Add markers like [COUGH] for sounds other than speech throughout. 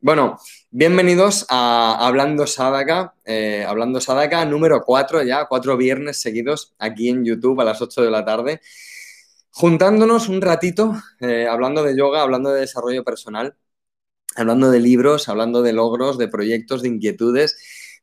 Bueno, bienvenidos a Hablando Sadaka, eh, Hablando Sadaka número 4 ya, cuatro viernes seguidos aquí en YouTube a las 8 de la tarde, juntándonos un ratito, eh, hablando de yoga, hablando de desarrollo personal, hablando de libros, hablando de logros, de proyectos, de inquietudes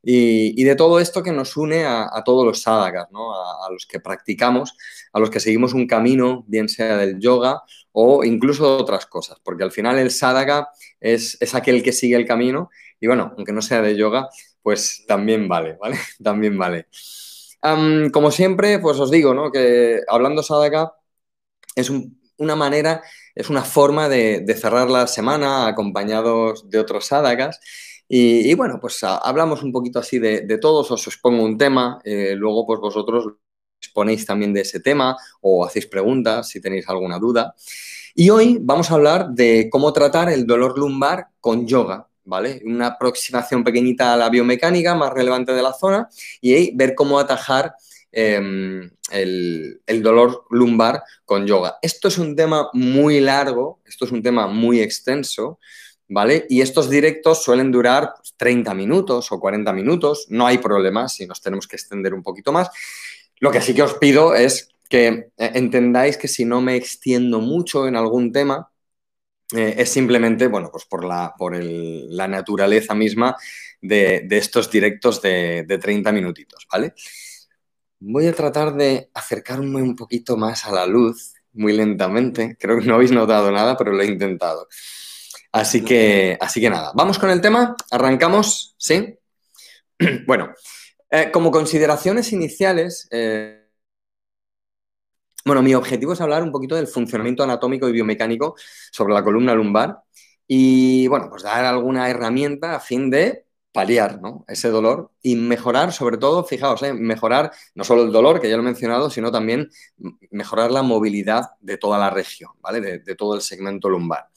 y, de todo esto que nos une a, todos los sadakas, ¿no? a, los que practicamos, a los que seguimos un camino, bien sea del yoga o incluso de otras cosas, porque al final el sadaka es, aquel que sigue el camino y bueno, aunque no sea de yoga, pues también vale, [LAUGHS] ¿vale? también vale. como siempre, pues os digo, ¿no? Que hablando sadaka es una manera, es una forma de, cerrar la semana acompañados de otros sadakas y, bueno, pues hablamos un poquito así de, todos, os expongo un tema, eh, luego pues vosotros exponéis también de ese tema o hacéis preguntas si tenéis alguna duda. Y hoy vamos a hablar de cómo tratar el dolor lumbar con yoga, ¿vale? Una aproximación pequeñita a la biomecánica más relevante de la zona y ver cómo atajar em, el, el, dolor lumbar con yoga. Esto es un tema muy largo, esto es un tema muy extenso, ¿vale? Y estos directos suelen durar 30 pues, minutos o 40 minutos, no hay problema si nos tenemos que extender un poquito más. Lo que sí que os pido es que eh, entendáis que si no me extiendo mucho en algún tema, eh, es simplemente, bueno, pues por la, por la naturaleza misma de, estos directos de, de 30 minutitos, ¿vale? Voy a tratar de acercarme un poquito más a la luz, muy lentamente. Creo que no habéis notado nada, pero lo he intentado. Así que, así que nada, vamos con el tema, arrancamos, ¿sí? [CLEARS THROAT] bueno, eh, como consideraciones iniciales, eh, bueno, mi objetivo es hablar un poquito del funcionamiento anatómico y biomecánico sobre la columna lumbar y, bueno, pues dar alguna herramienta a fin de paliar ¿no? ese dolor y mejorar, sobre todo, fijaos, ¿eh? mejorar no solo el dolor, que ya lo he mencionado, sino también mejorar la movilidad de toda la región, ¿vale? de todo el segmento lumbar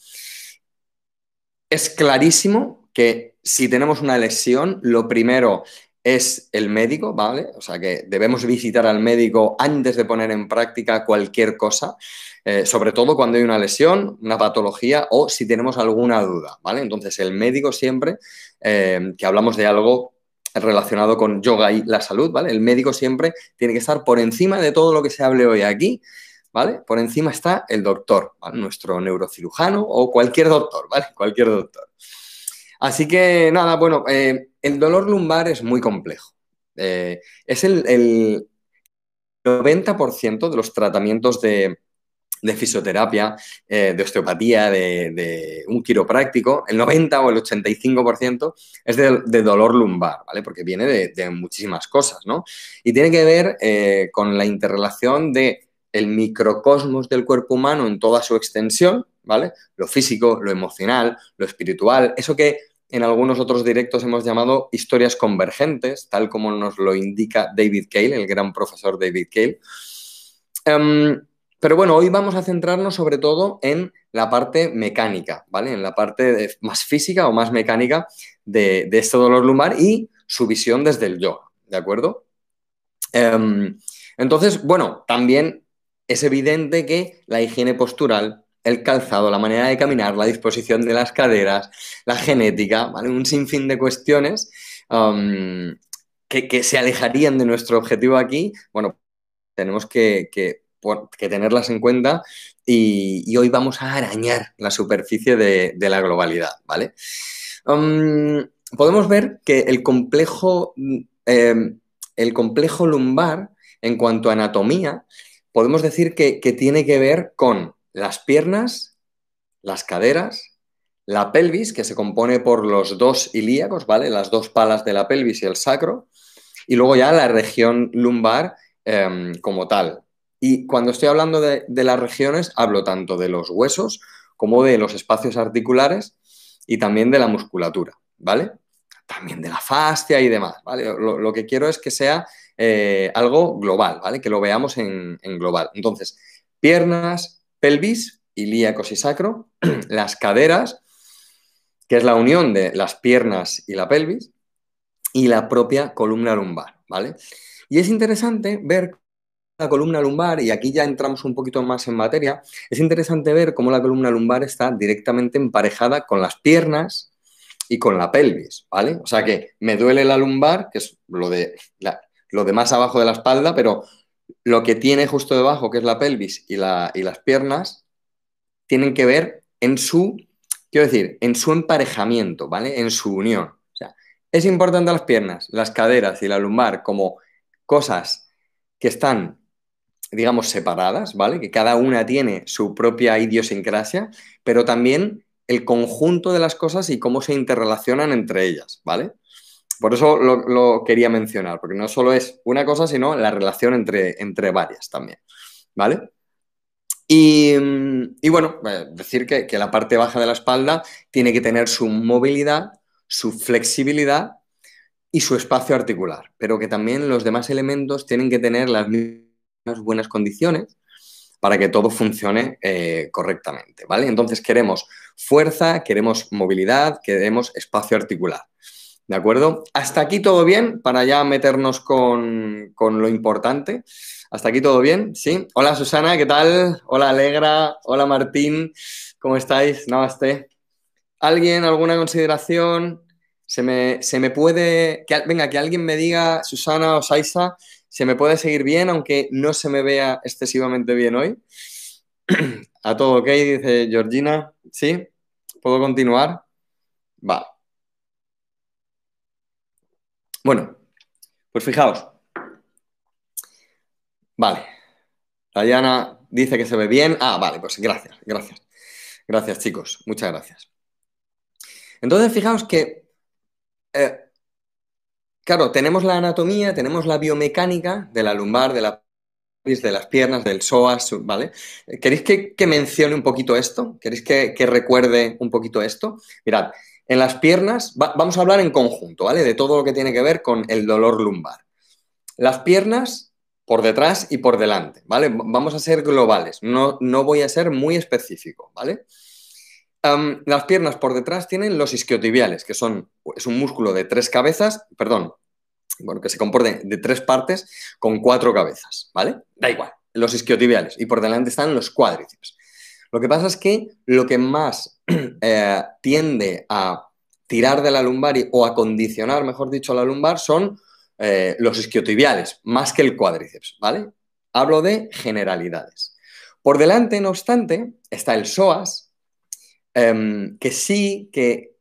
es clarísimo que si tenemos una lesión, lo primero es el médico, ¿vale? O sea que debemos visitar al médico antes de poner en práctica cualquier cosa, eh, sobre todo cuando hay una lesión, una patología o si tenemos alguna duda, ¿vale? Entonces el médico siempre, eh, que hablamos de algo relacionado con yoga y la salud, ¿vale? El médico siempre tiene que estar por encima de todo lo que se hable hoy aquí, ¿vale? Por encima está el doctor, nuestro neurocirujano o cualquier doctor, ¿vale? Cualquier doctor. Así que nada, bueno, eh, el dolor lumbar es muy complejo. Eh, es el, 90% de los tratamientos de, fisioterapia, eh, de osteopatía, de, un quiropráctico, el 90 o el 85% es de, dolor lumbar, ¿vale? Porque viene de, muchísimas cosas, ¿no? Y tiene que ver con la interrelación de el microcosmos del cuerpo humano en toda su extensión, ¿vale? Lo físico, lo emocional, lo espiritual, eso que en algunos otros directos hemos llamado historias convergentes, tal como nos lo indica David Cale, el gran profesor David Cale. Em, pero bueno, hoy vamos a centrarnos sobre todo en la parte mecánica, ¿vale? En la parte más física o más mecánica de, este dolor lumbar y su visión desde el yoga, ¿de acuerdo? Em, entonces, bueno, también es evidente que la higiene postural, el calzado, la manera de caminar, la disposición de las caderas, la genética, ¿vale? un sinfín de cuestiones um, que, se alejarían de nuestro objetivo aquí, bueno, tenemos que, tenerlas en cuenta y, hoy vamos a arañar la superficie de, la globalidad, ¿vale? Um, podemos ver que el complejo, em, el complejo lumbar, en cuanto a anatomía, podemos decir que, tiene que ver con las piernas, las caderas, la pelvis, que se compone por los dos ilíacos, ¿vale? Las dos palas de la pelvis y el sacro, y luego ya la región lumbar em, como tal. Y cuando estoy hablando de, las regiones, hablo tanto de los huesos como de los espacios articulares y también de la musculatura, ¿vale? También de la fascia y demás, ¿vale? lo que quiero es que sea eh, algo global, ¿vale? Que lo veamos en, global. Entonces, piernas, pelvis, ilíacos y sacro, [CLEARS THROAT] las caderas, que es la unión de las piernas y la pelvis, y la propia columna lumbar, ¿vale? Y es interesante ver la columna lumbar, y aquí ya entramos un poquito más en materia, es interesante ver cómo la columna lumbar está directamente emparejada con las piernas, y con la pelvis, ¿vale? O sea que me duele la lumbar, que es lo de, lo de más abajo de la espalda, pero lo que tiene justo debajo, que es la pelvis y, y las piernas, tienen que ver en su, quiero decir, en su emparejamiento, ¿vale? En su unión. O sea, es importante las piernas, las caderas y la lumbar como cosas que están, digamos, separadas, ¿vale? Que cada una tiene su propia idiosincrasia, pero también el conjunto de las cosas y cómo se interrelacionan entre ellas, ¿vale? Por eso lo, quería mencionar, porque no solo es una cosa, sino la relación entre, entre varias también, ¿vale? Y, bueno, eh, decir que, que la parte baja de la espalda tiene que tener su movilidad, su flexibilidad y su espacio articular, pero que también los demás elementos tienen que tener las mismas buenas condiciones para que todo funcione eh, correctamente, ¿vale? Entonces queremos fuerza, queremos movilidad, queremos espacio articular. ¿De acuerdo? Hasta aquí todo bien, para ya meternos con, con, lo importante. Hasta aquí todo bien, ¿sí? Hola Susana, ¿qué tal? Hola Alegra, hola Martín, ¿cómo estáis? Namaste. ¿Alguien, alguna consideración? Se me, se me puede. Que, venga, que alguien me diga, Susana o Saisa, ¿se me puede seguir bien, aunque no se me vea excesivamente bien hoy? [CLEARS THROAT] A todo ok, dice Georgina. ¿Sí? ¿Puedo continuar? Va. Bueno, pues fijaos. Vale. Diana dice que se ve bien. Ah, vale, pues gracias, gracias. Gracias, chicos. Muchas gracias. Entonces, fijaos que eh, claro, tenemos la anatomía, tenemos la biomecánica de la lumbar, de la de las piernas, del psoas, ¿vale? ¿Queréis que, mencione un poquito esto? ¿Queréis que, recuerde un poquito esto? Mirad, en las piernas, vamos a hablar en conjunto, ¿vale? De todo lo que tiene que ver con el dolor lumbar. Las piernas por detrás y por delante, ¿vale? Vamos a ser globales, no, no voy a ser muy específico, ¿vale? las piernas por detrás tienen los isquiotibiales, que son, es un músculo de tres cabezas, perdón, bueno, que se compone de tres partes con cuatro cabezas, ¿vale? Da igual, los isquiotibiales. Y por delante están los cuádriceps. Lo que pasa es que lo que más [CLEARS THROAT] eh, tiende a tirar de la lumbar o a condicionar, mejor dicho, la lumbar son eh, los isquiotibiales, más que el cuádriceps, ¿vale? Hablo de generalidades. Por delante, no obstante, está el psoas, Em, que sí que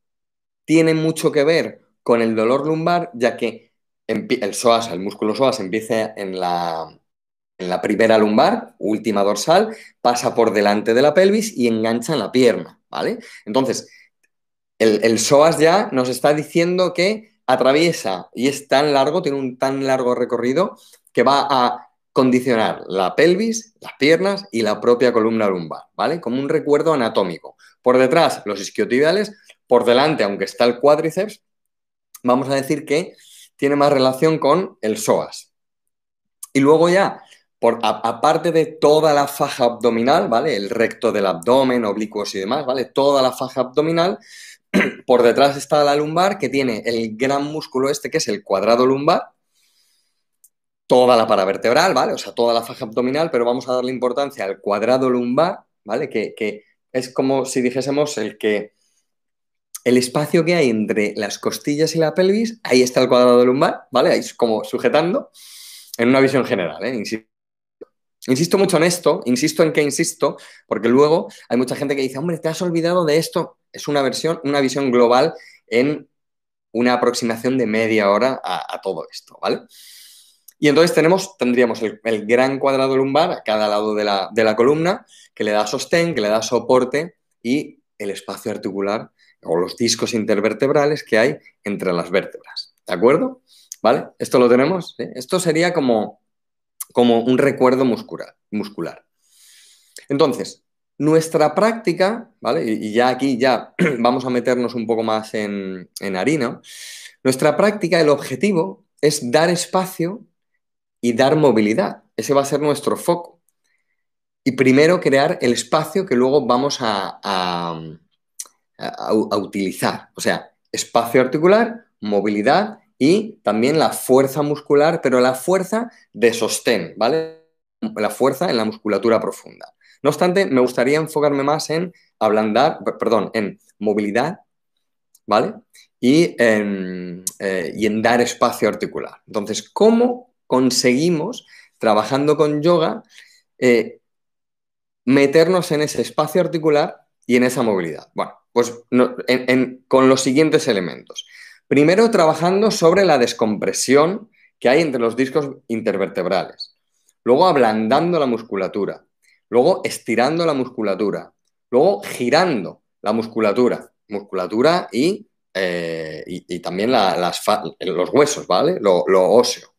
tiene mucho que ver con el dolor lumbar, ya que el psoas, el músculo psoas empieza en la, la primera lumbar, última dorsal, pasa por delante de la pelvis y engancha en la pierna, ¿vale? Entonces, el, el psoas ya nos está diciendo que atraviesa y es tan largo, tiene un tan largo recorrido que va a condicionar la pelvis, las piernas y la propia columna lumbar, ¿vale? Como un recuerdo anatómico. Por detrás, los isquiotibiales, por delante, aunque está el cuádriceps, vamos a decir que tiene más relación con el psoas. Y luego ya, aparte de toda la faja abdominal, ¿vale? El recto del abdomen, oblicuos y demás, ¿vale? Toda la faja abdominal, [CLEARS THROAT] por detrás está la lumbar, que tiene el gran músculo este, que es el cuadrado lumbar, toda la paravertebral, ¿vale? O sea, toda la faja abdominal, pero vamos a darle importancia al cuadrado lumbar, ¿vale? Que, es como si dijésemos el que el espacio que hay entre las costillas y la pelvis, ahí está el cuadrado lumbar, ¿vale? Ahí es como sujetando en una visión general, ¿eh? Insisto mucho en esto, insisto en que insisto, porque luego hay mucha gente que dice, hombre, te has olvidado de esto. Es una versión, una visión global en una aproximación de media hora a, todo esto, ¿vale? Y entonces tenemos, tendríamos el, gran cuadrado lumbar a cada lado de la, de la columna, que le da sostén, que le da soporte y el espacio articular o los discos intervertebrales que hay entre las vértebras. ¿De acuerdo? ¿Vale? Esto lo tenemos. Esto sería como, como un recuerdo muscular. Entonces, nuestra práctica, ¿vale? Y, ya aquí ya [CLEARS THROAT] vamos a meternos un poco más en, en harina. Nuestra práctica, el objetivo es dar espacio y dar movilidad. Ese va a ser nuestro foco y primero crear el espacio que luego vamos a, a, utilizar. O sea, espacio articular, movilidad y también la fuerza muscular, pero la fuerza de sostén, ¿vale? La fuerza en la musculatura profunda. No obstante, me gustaría enfocarme más en ablandar, perdón, en movilidad, ¿vale? y en, eh, y en dar espacio articular. Entonces, ¿cómo conseguimos, trabajando con yoga, eh, meternos en ese espacio articular y en esa movilidad? Bueno, pues con los siguientes elementos. Primero, trabajando sobre la descompresión que hay entre los discos intervertebrales. Luego, ablandando la musculatura. Luego, estirando la musculatura. Luego, girando la musculatura. Musculatura y, eh, también los huesos, ¿vale? Lo, lo óseo.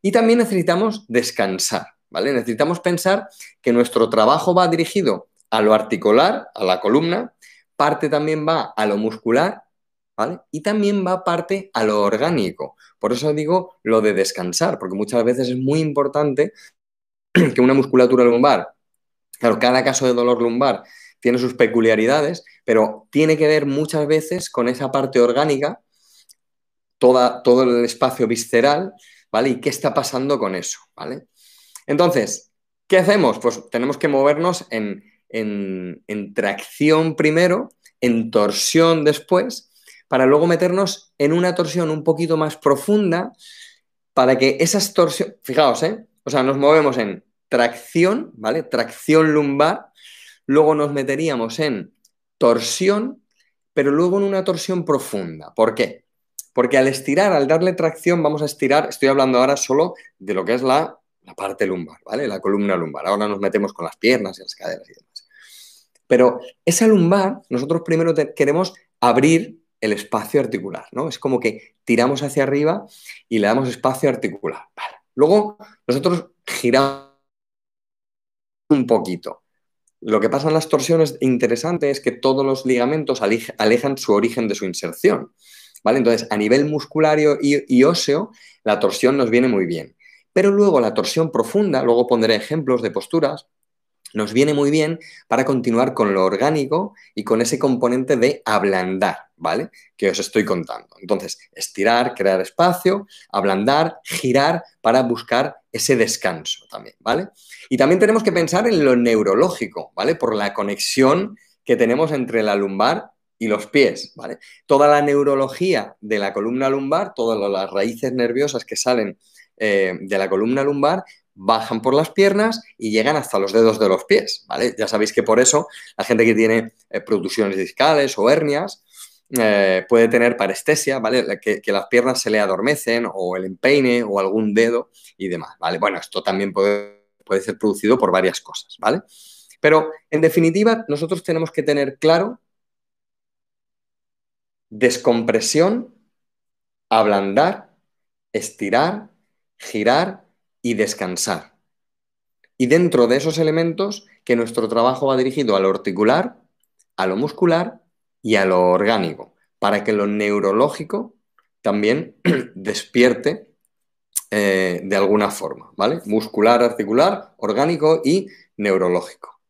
Y también necesitamos descansar, ¿vale? Necesitamos pensar que nuestro trabajo va dirigido a lo articular, a la columna, parte también va a lo muscular ¿vale? Y también va parte a lo orgánico. Por eso digo lo de descansar, porque muchas veces es muy importante [CLEARS THROAT] que una musculatura lumbar, claro, cada caso de dolor lumbar tiene sus peculiaridades, pero tiene que ver muchas veces con esa parte orgánica, toda, todo el espacio visceral, ¿vale? ¿Y qué está pasando con eso, ¿vale? Entonces, ¿qué hacemos? Pues tenemos que movernos en, en tracción primero, en torsión después, para luego meternos en una torsión un poquito más profunda para que esas torsiones, fijaos, ¿eh? O sea, nos movemos en tracción, ¿vale? Tracción lumbar, luego nos meteríamos en torsión, pero luego en una torsión profunda. ¿Por qué? Porque al estirar, al darle tracción, vamos a estirar, estoy hablando ahora solo de lo que es la, la parte lumbar, ¿vale? La columna lumbar. Ahora nos metemos con las piernas y las caderas y demás. Pero esa lumbar, nosotros primero queremos abrir el espacio articular, ¿no? Es como que tiramos hacia arriba y le damos espacio articular. Luego nosotros giramos un poquito. Lo que pasa en las torsiones interesante es que todos los ligamentos alejan su origen de su inserción. ¿vale? Entonces, a nivel musculario y, óseo, la torsión nos viene muy bien. Pero luego la torsión profunda, luego pondré ejemplos de posturas, nos viene muy bien para continuar con lo orgánico y con ese componente de ablandar, ¿vale? Que os estoy contando. Entonces, estirar, crear espacio, ablandar, girar para buscar ese descanso también, ¿vale? Y también tenemos que pensar en lo neurológico, ¿vale? Por la conexión que tenemos entre la lumbar y los pies, ¿vale? Toda la neurología de la columna lumbar, todas las raíces nerviosas que salen eh, de la columna lumbar bajan por las piernas y llegan hasta los dedos de los pies, ¿vale? Ya sabéis que por eso la gente que tiene eh, producciones discales o hernias eh, puede tener parestesia, ¿vale? Que, las piernas se le adormecen o el empeine o algún dedo y demás, ¿vale? Bueno, esto también puede, puede ser producido por varias cosas, ¿vale? Pero en definitiva, nosotros tenemos que tener claro descompresión, ablandar, estirar, girar y descansar. Y dentro de esos elementos, que nuestro trabajo va dirigido a lo articular, a lo muscular y a lo orgánico, para que lo neurológico también [CLEARS THROAT] despierte eh, de alguna forma, ¿vale? Muscular, articular, orgánico y neurológico,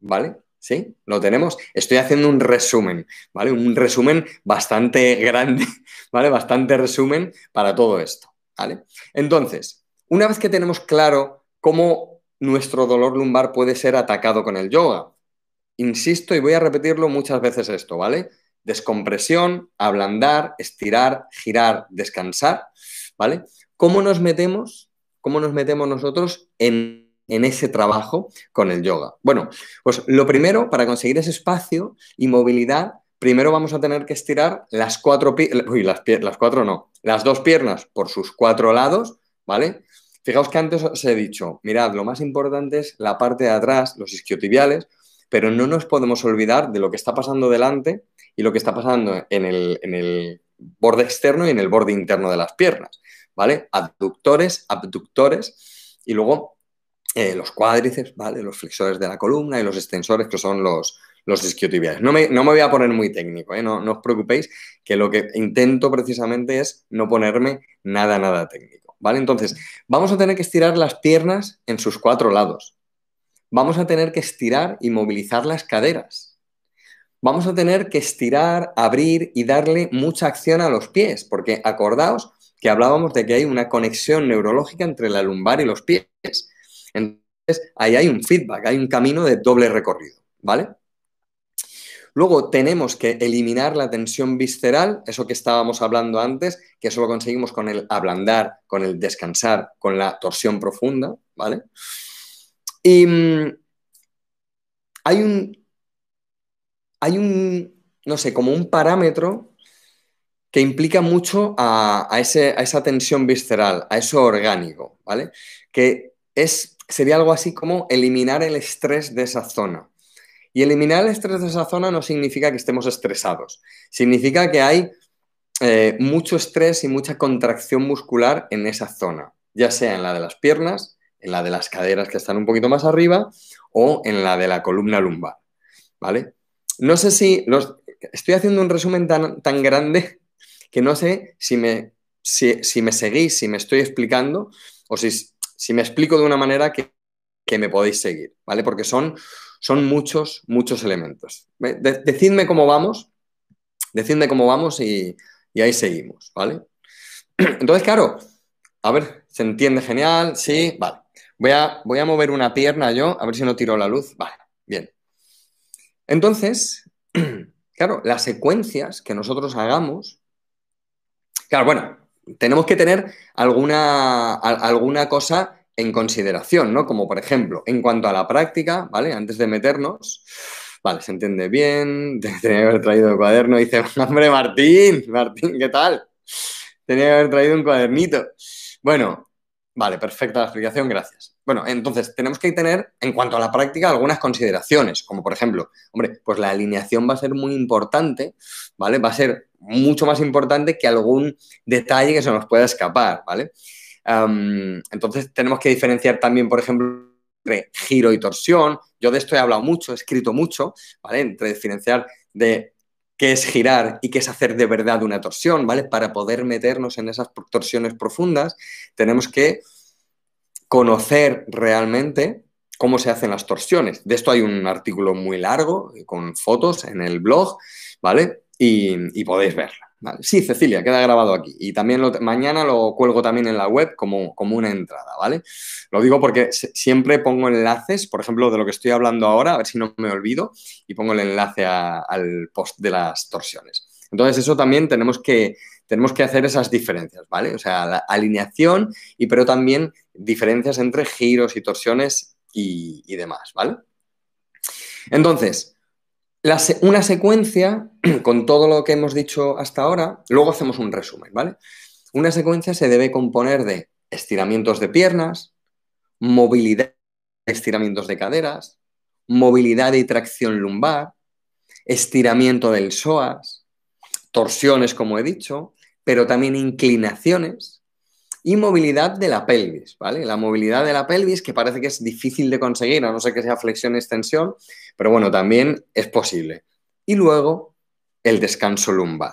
¿vale? ¿Sí? ¿Lo tenemos? Estoy haciendo un resumen, ¿vale? Un resumen bastante [LAUGHS] grande, ¿vale? Bastante resumen para todo esto, ¿vale? Entonces, una vez que tenemos claro cómo nuestro dolor lumbar puede ser atacado con el yoga, insisto y voy a repetirlo muchas veces esto, ¿vale? Descompresión, ablandar, estirar, girar, descansar, ¿vale? ¿Cómo nos metemos? ¿Cómo nos metemos nosotros en, ese trabajo con el yoga? Bueno, pues lo primero, para conseguir ese espacio y movilidad, primero vamos a tener que estirar las cuatro, uy, las, las cuatro no, las dos piernas por sus cuatro lados, ¿vale? Fijaos que antes os he dicho, mirad, lo más importante es la parte de atrás, los isquiotibiales, pero no nos podemos olvidar de lo que está pasando delante y lo que está pasando en el, borde externo y en el borde interno de las piernas, ¿vale? Abductores, abductores y luego eh, los cuádriceps, ¿vale? Los flexores de la columna y los extensores que son los, los isquiotibiales. No me, no me, voy a poner muy técnico, ¿eh? no, no os preocupéis, que lo que intento precisamente es no ponerme nada, nada técnico. ¿Vale? Entonces, vamos a tener que estirar las piernas en sus cuatro lados. Vamos a tener que estirar y movilizar las caderas. Vamos a tener que estirar, abrir y darle mucha acción a los pies, porque acordaos que hablábamos de que hay una conexión neurológica entre la lumbar y los pies. Entonces, ahí hay un feedback, hay un camino de doble recorrido, ¿vale? Luego tenemos que eliminar la tensión visceral, eso que estábamos hablando antes, que eso lo conseguimos con el ablandar, con el descansar, con la torsión profunda, ¿vale? Y mm, hay un, hay un, no sé, como un parámetro que implica mucho a, esa tensión visceral, a eso orgánico, ¿vale? Que es, sería algo así como eliminar el estrés de esa zona. Y eliminar el estrés de esa zona no significa que estemos estresados, significa que hay eh, mucho estrés y mucha contracción muscular en esa zona, ya sea en la de las piernas, en la de las caderas que están un poquito más arriba o en la de la columna lumbar, ¿vale? No sé si estoy haciendo un resumen tan, tan grande que no sé si me, si, me seguís, si me estoy explicando o si, si me explico de una manera que, me podéis seguir, ¿vale? Porque son, son muchos, muchos elementos. decidme cómo vamos, decidme cómo vamos y, y ahí seguimos, ¿vale? [CLEARS THROAT] Entonces, claro, a ver, ¿se entiende genial? Sí, vale. Voy a, voy a mover una pierna yo, a ver si no tiro la luz. Vale, bien. Entonces, [CLEARS THROAT] claro, las secuencias que nosotros hagamos Claro, bueno, tenemos que tener alguna, alguna cosa en consideración, ¿no? Como por ejemplo, en cuanto a la práctica, ¿vale? Antes de meternos, vale, se entiende bien, [LAUGHS] tenía que haber traído el cuaderno, dice, [LAUGHS] hombre, Martín, Martín, ¿qué tal? Tenía que haber traído un cuadernito. Bueno, vale, perfecta la explicación, gracias. Bueno, entonces tenemos que tener, en cuanto a la práctica, algunas consideraciones, como por ejemplo, hombre, pues la alineación va a ser muy importante, ¿vale? Va a ser mucho más importante que algún detalle que se nos pueda escapar, ¿vale? Entonces tenemos que diferenciar también, por ejemplo, entre giro y torsión. Yo de esto he hablado mucho, he escrito mucho, ¿vale? Entre diferenciar de qué es girar y qué es hacer de verdad una torsión, ¿vale? Para poder meternos en esas torsiones profundas, tenemos que conocer realmente cómo se hacen las torsiones. De esto hay un artículo muy largo con fotos en el blog, ¿vale? y, podéis verla. Sí, Cecilia, queda grabado aquí. Y también mañana lo cuelgo también en la web como, como una entrada, ¿vale? Lo digo porque siempre pongo enlaces, por ejemplo, de lo que estoy hablando ahora, a ver si no me olvido, y pongo el enlace al post de las torsiones. Entonces, eso también tenemos que, tenemos que hacer esas diferencias, ¿vale? O sea, la alineación, y pero también diferencias entre giros y torsiones y, y demás, ¿vale? Entonces, una secuencia, [CLEARS THROAT] con todo lo que hemos dicho hasta ahora, luego hacemos un resumen, ¿vale? Una secuencia se debe componer de estiramientos de piernas, movilidad, estiramientos de caderas, movilidad y tracción lumbar, estiramiento del psoas, torsiones, como he dicho, pero también inclinaciones y movilidad de la pelvis, ¿vale? La movilidad de la pelvis, que parece que es difícil de conseguir, a no ser que sea flexión y extensión, pero bueno, también es posible. Y luego, el descanso lumbar.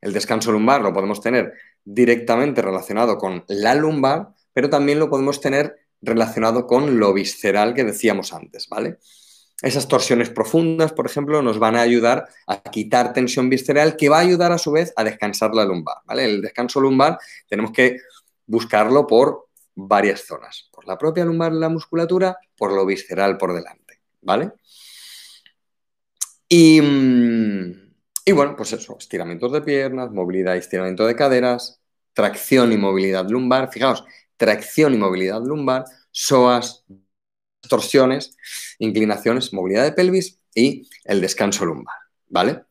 El descanso lumbar lo podemos tener directamente relacionado con la lumbar, pero también lo podemos tener relacionado con lo visceral que decíamos antes, ¿vale? Esas torsiones profundas, por ejemplo, nos van a ayudar a quitar tensión visceral que va a ayudar a su vez a descansar la lumbar, ¿vale? El descanso lumbar tenemos que buscarlo por varias zonas, por la propia lumbar, la musculatura, por lo visceral por delante, ¿vale? Mm, y, bueno, pues eso, estiramientos de piernas, movilidad y estiramiento de caderas, tracción y movilidad lumbar. Fijaos, tracción y movilidad lumbar, psoas, torsiones, inclinaciones, movilidad de pelvis y el descanso lumbar, ¿vale?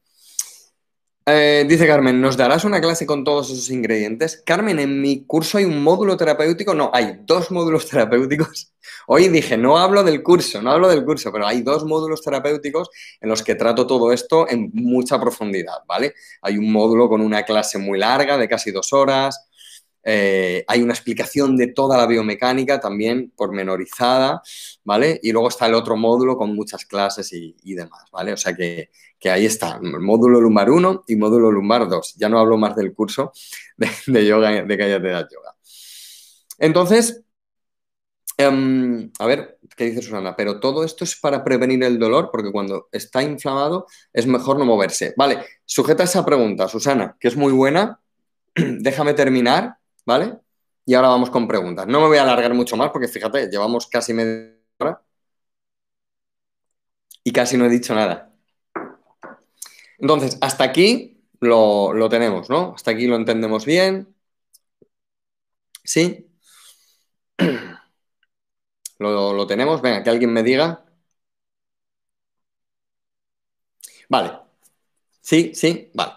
Eh, dice Carmen, ¿nos darás una clase con todos esos ingredientes? Carmen, en mi curso hay un módulo terapéutico, no, hay dos módulos [LAUGHS] terapéuticos. Hoy dije, no hablo del curso, no hablo del curso, pero hay dos módulos terapéuticos en los que trato todo esto en mucha profundidad, ¿vale? Hay un módulo con una clase muy larga, de casi dos horas, eh, hay una explicación de toda la biomecánica también pormenorizada, ¿vale? Y luego está el otro módulo con muchas clases y, demás, ¿vale? O sea que, ahí está, módulo lumbar 1 y módulo lumbar 2. Ya no hablo más del curso de, yoga, de Cállate de Yoga. Entonces, em, a ver, ¿qué dice Susana? Pero todo esto es para prevenir el dolor, porque cuando está inflamado es mejor no moverse. Vale, sujeta esa pregunta, Susana, que es muy buena. [CLEARS THROAT] Déjame terminar ¿vale? Y ahora vamos con preguntas. No me voy a alargar mucho más porque fíjate, llevamos casi media hora y casi no he dicho nada. Entonces, hasta aquí lo, lo tenemos, ¿no? Hasta aquí lo entendemos bien. ¿Sí? [CLEARS THROAT] ¿Lo, lo tenemos? Venga, que alguien me diga. Vale. Sí, sí, vale.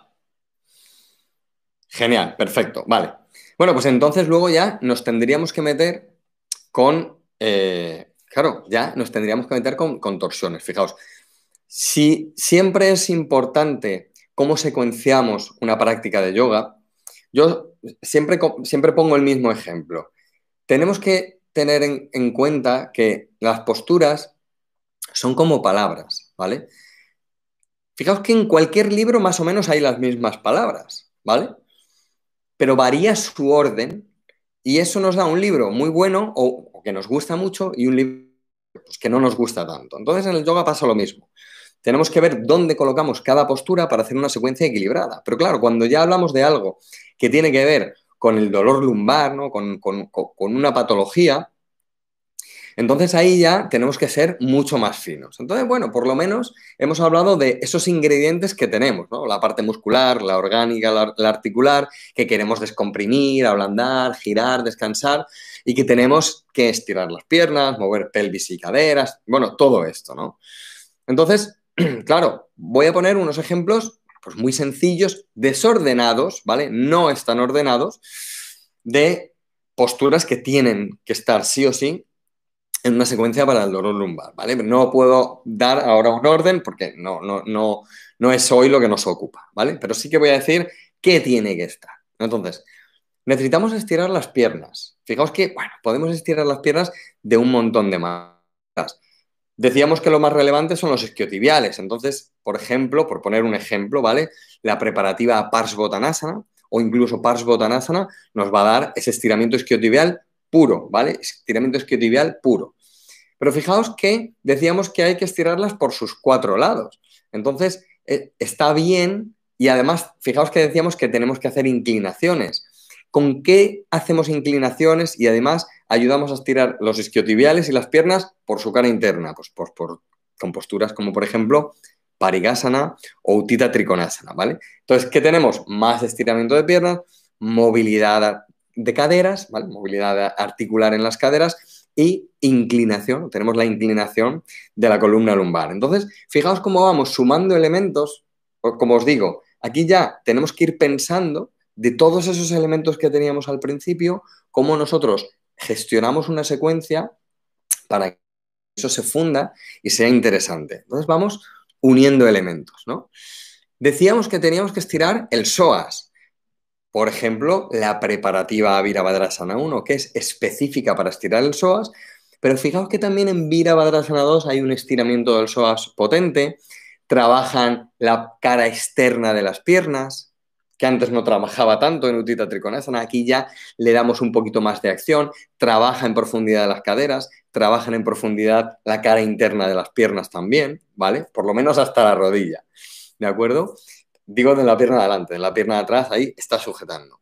Genial, perfecto, vale. Bueno, pues entonces luego ya nos tendríamos que meter con, eh, claro, ya nos tendríamos que meter con, con torsiones. Fijaos, si siempre es importante cómo secuenciamos una práctica de yoga, yo siempre, siempre pongo el mismo ejemplo. Tenemos que tener en, en cuenta que las posturas son como palabras, ¿vale? Fijaos que en cualquier libro más o menos hay las mismas palabras, ¿vale? Pero varía su orden y eso nos da un libro muy bueno o, o que nos gusta mucho y un libro pues, que no nos gusta tanto. Entonces en el yoga pasa lo mismo. Tenemos que ver dónde colocamos cada postura para hacer una secuencia equilibrada. Pero claro, cuando ya hablamos de algo que tiene que ver con el dolor lumbar, ¿no? con, con, con una patología, entonces ahí ya tenemos que ser mucho más finos. Entonces, bueno, por lo menos hemos hablado de esos ingredientes que tenemos, ¿no? La parte muscular, la orgánica, la, la articular, que queremos descomprimir, ablandar, girar, descansar y que tenemos que estirar las piernas, mover pelvis y caderas, bueno, todo esto, ¿no? Entonces, [CLEARS THROAT] claro, voy a poner unos ejemplos pues muy sencillos, desordenados, ¿vale? No están ordenados, de posturas que tienen que estar sí o sí en una secuencia para el dolor lumbar, ¿vale? No puedo dar ahora un orden porque no, no, no, no es hoy lo que nos ocupa, ¿vale? Pero sí que voy a decir qué tiene que estar. Entonces, necesitamos estirar las piernas. Fijaos que, podemos estirar las piernas de un montón de maneras. Decíamos que lo más relevante son los isquiotibiales. Entonces, por ejemplo, por poner un ejemplo, ¿vale? La preparativa Parsvottanasana o incluso Parsvottanasana nos va a dar ese estiramiento isquiotibial puro, ¿vale? Estiramiento isquiotibial puro. Pero fijaos que decíamos que hay que estirarlas por sus cuatro lados. Entonces, eh, está bien y además, fijaos que decíamos que tenemos que hacer inclinaciones. ¿Con qué hacemos inclinaciones y además ayudamos a estirar los isquiotibiales y las piernas por su cara interna? Pues por, por, con posturas como, por ejemplo, Parigasana o Utita Trikonasana, ¿vale? Entonces, ¿qué tenemos? Más estiramiento de piernas, movilidad de caderas, ¿vale? movilidad articular en las caderas y inclinación, tenemos la inclinación de la columna lumbar. Entonces, fijaos cómo vamos sumando elementos, como os digo, aquí ya tenemos que ir pensando de todos esos elementos que teníamos al principio, cómo nosotros gestionamos una secuencia para que eso se funda y sea interesante. Entonces vamos uniendo elementos, ¿no? Decíamos que teníamos que estirar el psoas, por ejemplo, la preparativa a Virabhadrasana 1, que es específica para estirar el psoas, pero fijaos que también en Virabhadrasana 2 hay un estiramiento del psoas potente, trabajan la cara externa de las piernas, que antes no trabajaba tanto en Utita Trikonasana, aquí ya le damos un poquito más de acción, trabaja en profundidad las caderas, trabajan en profundidad la cara interna de las piernas también, ¿vale? Por lo menos hasta la rodilla, ¿de acuerdo? digo de la pierna de adelante, de la pierna de atrás, ahí está sujetando.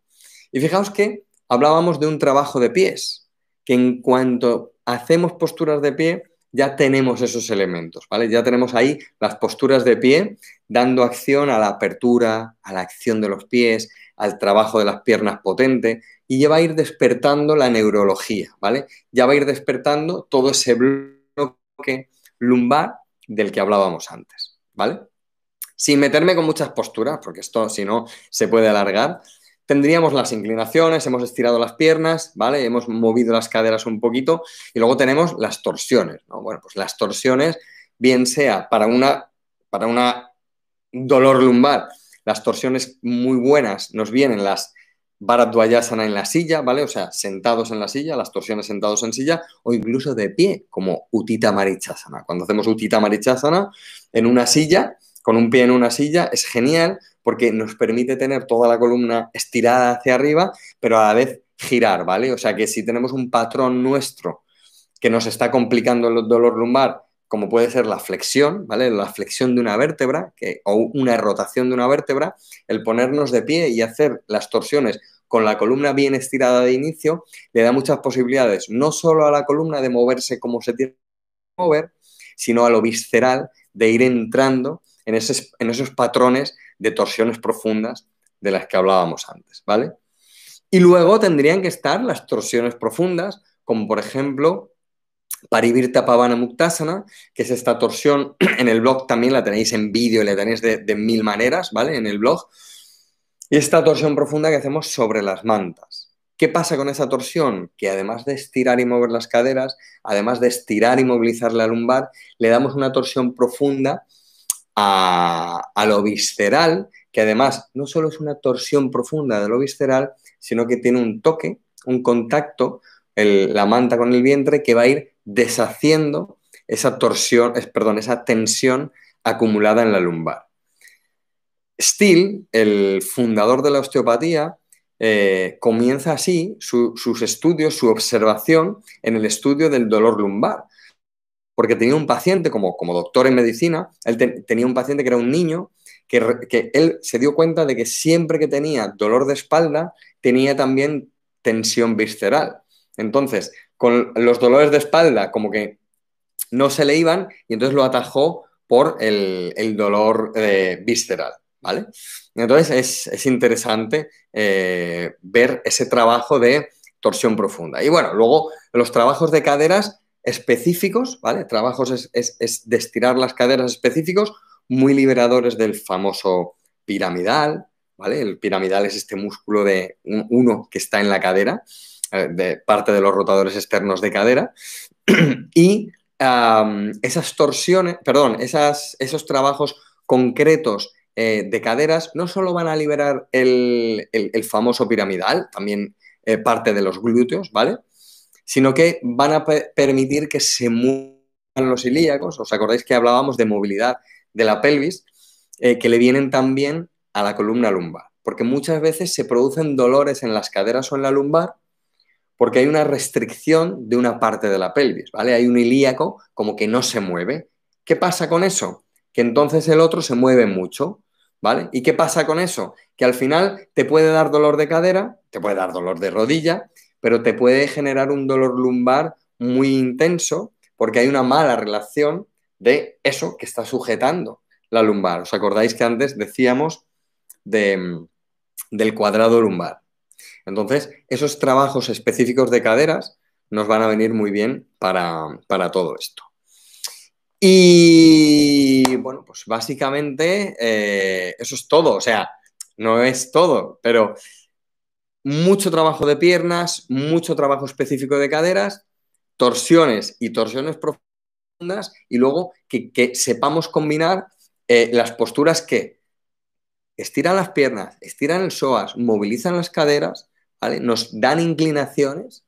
Y fijaos que hablábamos de un trabajo de pies, que en cuanto hacemos posturas de pie, ya tenemos esos elementos, ¿vale? Ya tenemos ahí las posturas de pie dando acción a la apertura, a la acción de los pies, al trabajo de las piernas potente y ya va a ir despertando la neurología, ¿vale? Ya va a ir despertando todo ese bloque lumbar del que hablábamos antes, ¿vale? sin meterme con muchas posturas, porque esto si no se puede alargar, tendríamos las inclinaciones, hemos estirado las piernas, ¿vale? Hemos movido las caderas un poquito y luego tenemos las torsiones, ¿no? Bueno, pues las torsiones, bien sea para una, para una dolor lumbar, las torsiones muy buenas nos vienen las Bharadwajasana en la silla, ¿vale? O sea, sentados en la silla, las torsiones sentados en silla, o incluso de pie, como Utita Marichasana. Cuando hacemos Utita Marichasana en una silla, con un pie en una silla es genial porque nos permite tener toda la columna estirada hacia arriba, pero a la vez girar, ¿vale? O sea que si tenemos un patrón nuestro que nos está complicando el dolor lumbar, como puede ser la flexión, ¿vale? La flexión de una vértebra o una rotación de una vértebra, el ponernos de pie y hacer las torsiones con la columna bien estirada de inicio, le da muchas posibilidades, no solo a la columna de moverse como se tiene que mover, sino a lo visceral de ir entrando en, en esos patrones de torsiones profundas de las que hablábamos antes, ¿vale? Y luego tendrían que estar las torsiones profundas, como por ejemplo Parivirta Pavana Muktasana, que es esta torsión, [CLEARS THROAT] en el blog también la tenéis en vídeo y la tenéis de, mil maneras, ¿vale? En el blog. Y esta torsión profunda que hacemos sobre las mantas. ¿Qué pasa con esa torsión? Que además de estirar y mover las caderas, además de estirar y movilizar la lumbar, le damos una torsión profunda a, lo visceral, que además no solo es una torsión profunda de lo visceral, sino que tiene un toque, un contacto, la manta con el vientre, que va a ir deshaciendo esa torsión, perdón, esa tensión acumulada en la lumbar. Steele, el fundador de la osteopatía, eh, comienza así su, sus estudios, su observación en el estudio del dolor lumbar. Porque tenía un paciente, como, como doctor en medicina, él te, tenía un paciente que era un niño, que, que él se dio cuenta de que siempre que tenía dolor de espalda, tenía también tensión visceral. Entonces, con los dolores de espalda como que no se le iban y entonces lo atajó por el, el dolor eh, visceral, ¿vale? Entonces es, es interesante eh, ver ese trabajo de torsión profunda. Y bueno, luego los trabajos de caderas específicos, ¿vale? Trabajos es, es, de estirar las caderas específicos, muy liberadores del famoso piramidal, ¿vale? El piramidal es este músculo de uno que está en la cadera, de parte de los rotadores externos de cadera, [CLEARS THROAT] y esas torsiones, perdón, esas, esos trabajos concretos eh, de caderas no solo van a liberar el, el, famoso piramidal, también eh, parte de los glúteos, ¿vale? Sino que van a permitir que se muevan los ilíacos, ¿os acordáis que hablábamos de movilidad de la pelvis? Eh, que le vienen también a la columna lumbar, porque muchas veces se producen dolores en las caderas o en la lumbar porque hay una restricción de una parte de la pelvis, ¿vale? Hay un ilíaco como que no se mueve. ¿Qué pasa con eso? Que entonces el otro se mueve mucho, ¿vale? ¿Y qué pasa con eso? Que al final te puede dar dolor de cadera, te puede dar dolor de rodilla, pero te puede generar un dolor lumbar muy intenso porque hay una mala relación de eso que está sujetando la lumbar. ¿Os acordáis que antes decíamos de, del cuadrado lumbar? Entonces, esos trabajos específicos de caderas nos van a venir muy bien para, para todo esto. Y bueno, pues básicamente eh, eso es todo. O sea, no es todo, pero mucho trabajo de piernas, mucho trabajo específico de caderas, torsiones y torsiones profundas, y luego que, sepamos combinar eh, las posturas que estiran las piernas, estiran el psoas, movilizan las caderas Nos dan inclinaciones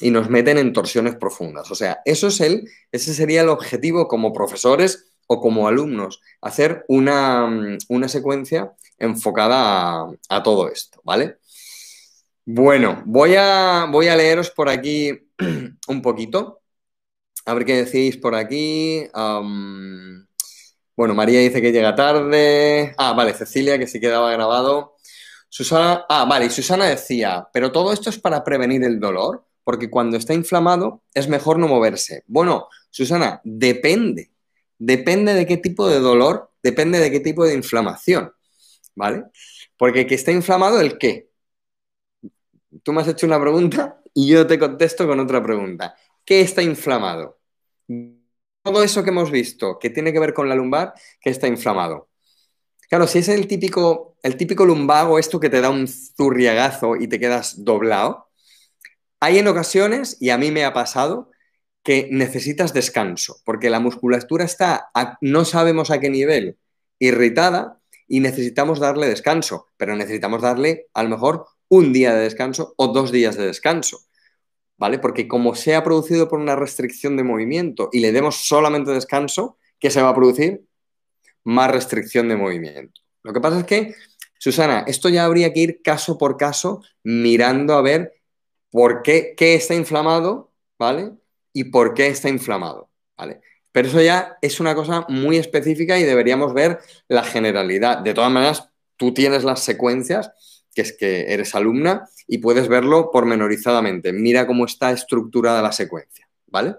y nos meten en torsiones profundas. O sea, eso es el, ese sería el objetivo como profesores o como alumnos, hacer una, una secuencia enfocada a, todo esto, ¿vale? Bueno, voy a, voy a leeros por aquí [CLEARS THROAT] un poquito. A ver qué decís por aquí. Bueno, María dice que llega tarde. Ah, vale, Cecilia, que sí quedaba grabado. Susana, ah, vale, Susana decía, pero todo esto es para prevenir el dolor, porque cuando está inflamado es mejor no moverse. Bueno, Susana, depende, depende de qué tipo de dolor, depende de qué tipo de inflamación, ¿vale? Porque que está inflamado, ¿el qué? Tú me has hecho una pregunta [LAUGHS] y yo te contesto con otra pregunta. ¿Qué está inflamado? Todo eso que hemos visto, que tiene que ver con la lumbar, ¿qué está inflamado? Claro, si es el típico, el típico lumbago, esto que te da un zurriagazo y te quedas doblado, hay en ocasiones, y a mí me ha pasado, que necesitas descanso, porque la musculatura está, no sabemos a qué nivel, irritada y necesitamos darle descanso, pero necesitamos darle a lo mejor un día de descanso o dos días de descanso, ¿vale? Porque como se ha producido por una restricción de movimiento y le demos solamente descanso, ¿qué se va a producir? Más restricción de movimiento. Lo que pasa es que, Susana, esto ya habría que ir caso por caso mirando a ver por qué, qué está inflamado, ¿vale? Y por qué está inflamado, ¿vale? Pero eso ya es una cosa muy específica y deberíamos ver la generalidad. De todas maneras, tú tienes las secuencias, que es que eres alumna, y puedes verlo pormenorizadamente. Mira cómo está estructurada la secuencia, ¿vale?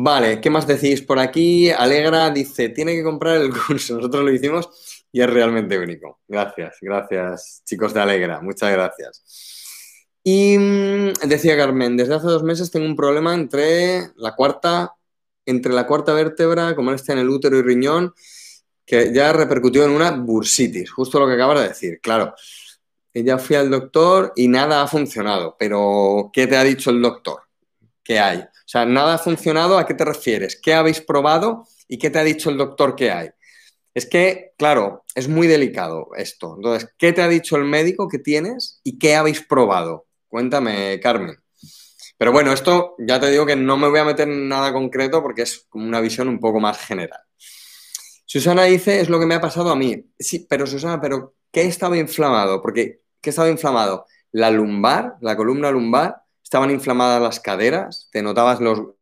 Vale, ¿qué más decís por aquí? Alegra dice, tiene que comprar el curso. [LAUGHS] Nosotros lo hicimos y es realmente único. Gracias, gracias, chicos de Alegra. Muchas gracias. Y mm, decía Carmen, desde hace dos meses tengo un problema entre la cuarta, entre la cuarta vértebra, como está en el útero y riñón, que ya repercutió en una bursitis, justo lo que acabas de decir. Claro, ya fui al doctor y nada ha funcionado, pero ¿qué te ha dicho el doctor? ¿Qué hay? O sea, nada ha funcionado, ¿a qué te refieres? ¿Qué habéis probado y qué te ha dicho el doctor que hay? Es que, claro, es muy delicado esto. Entonces, ¿qué te ha dicho el médico que tienes y qué habéis probado? Cuéntame, Carmen. Pero bueno, esto ya te digo que no me voy a meter en nada concreto porque es como una visión un poco más general. Susana dice, es lo que me ha pasado a mí. Sí, pero Susana, ¿pero qué estaba inflamado? Porque, ¿qué estaba inflamado? La lumbar, la columna lumbar, estaban inflamadas las caderas, te notabas los,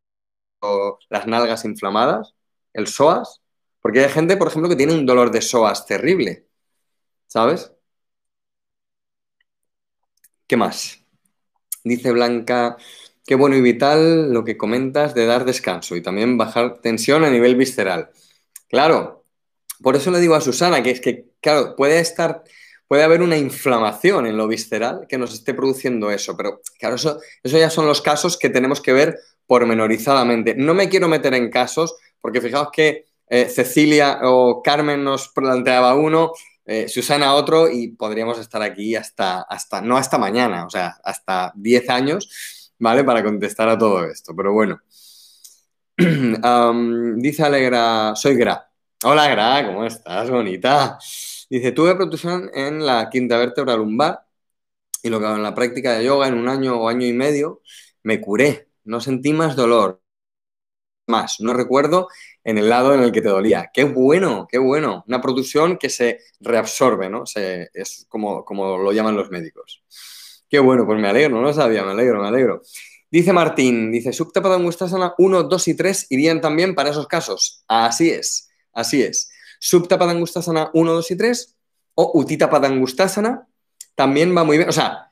las nalgas inflamadas, el psoas, porque hay gente, por ejemplo, que tiene un dolor de psoas terrible, ¿sabes? ¿Qué más? Dice Blanca, qué bueno y vital lo que comentas de dar descanso y también bajar tensión a nivel visceral. Claro, por eso le digo a Susana que es que, claro, puede estar, puede haber una inflamación en lo visceral que nos esté produciendo eso, pero claro, eso, eso ya son los casos que tenemos que ver pormenorizadamente. No me quiero meter en casos, porque fijaos que eh, Cecilia o Carmen nos planteaba uno, eh, Susana otro y podríamos estar aquí hasta, hasta, no hasta mañana, o sea, hasta 10 años, ¿vale? Para contestar a todo esto. Pero bueno. [CLEARS THROAT] dice Alegra, soy Gra. Hola Gra, ¿cómo estás? Bonita. Dice, tuve protusión en la quinta vértebra lumbar y lo que en la práctica de yoga en un año o año y medio me curé. No sentí más dolor. Más, no recuerdo en el lado en el que te dolía. Qué bueno, qué bueno. Una producción que se reabsorbe, ¿no? es como, como lo llaman los médicos. Qué bueno, pues me alegro, no lo sabía, me alegro, me alegro. Dice Martín, dice, Subtapadangustasana 1, 2 y 3 irían también para esos casos. Así es, así es. Subtapadangustasana 1, 2 y 3 o Utitapadangustasana también va muy bien. O sea,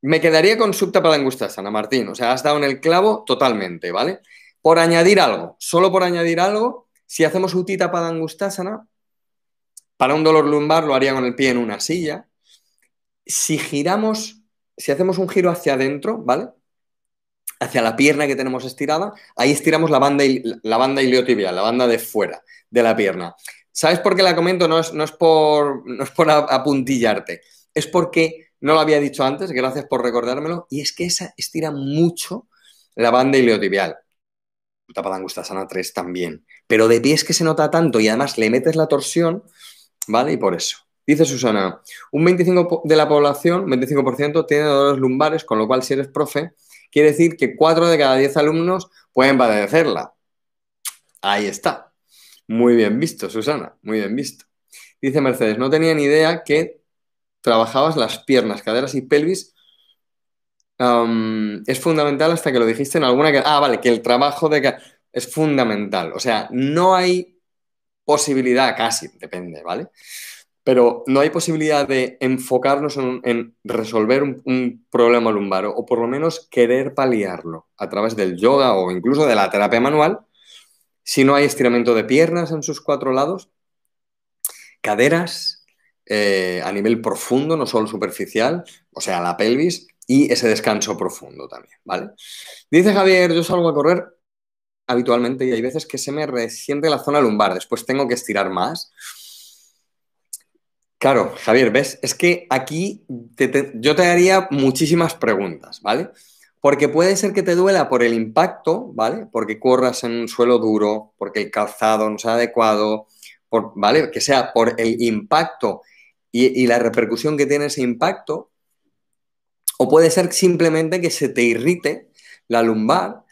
me quedaría con Subtapadangustasana, Martín. O sea, has dado en el clavo totalmente, ¿vale? Por añadir algo, solo por añadir algo, si hacemos Utita Padangustasana, para un dolor lumbar lo haría con el pie en una silla. Si giramos, si hacemos un giro hacia adentro, ¿vale? Hacia la pierna que tenemos estirada, ahí estiramos la banda, la banda iliotibial, la banda de fuera de la pierna. ¿Sabes por qué la comento? No es, es por, es apuntillarte, es porque no lo había dicho antes, gracias por recordármelo, y es que esa estira mucho la banda iliotibial. Tapadangustasana 3 también. Pero de pies que se nota tanto y además le metes la torsión, ¿vale? Y por eso. Dice Susana, un 25% de la población, 25% tiene dolores lumbares, con lo cual si eres profe, quiere decir que 4 de cada 10 alumnos pueden padecerla. Ahí está. Muy bien visto, Susana, muy bien visto. Dice Mercedes, no tenía ni idea que trabajabas las piernas, caderas y pelvis es fundamental hasta que lo dijiste en alguna... Que, ah, vale, que el trabajo de... Es fundamental. O sea, no hay posibilidad, casi, depende, ¿vale? Pero no hay posibilidad de enfocarnos en, resolver un, problema lumbar o por lo menos querer paliarlo a través del yoga o incluso de la terapia manual si no hay estiramiento de piernas en sus cuatro lados, caderas eh, a nivel profundo, no solo superficial, o sea, la pelvis, y ese descanso profundo también, ¿vale? Dice Javier, yo salgo a correr habitualmente y hay veces que se me resiente la zona lumbar, después tengo que estirar más. Claro, Javier, ¿ves? Es que aquí yo te haría muchísimas preguntas, ¿vale? Porque puede ser que te duela por el impacto, ¿vale? Porque corras en un suelo duro, porque el calzado no sea adecuado, ¿vale? Que sea por el impacto y la repercusión que tiene ese impacto, o puede ser simplemente que se te irrite la lumbar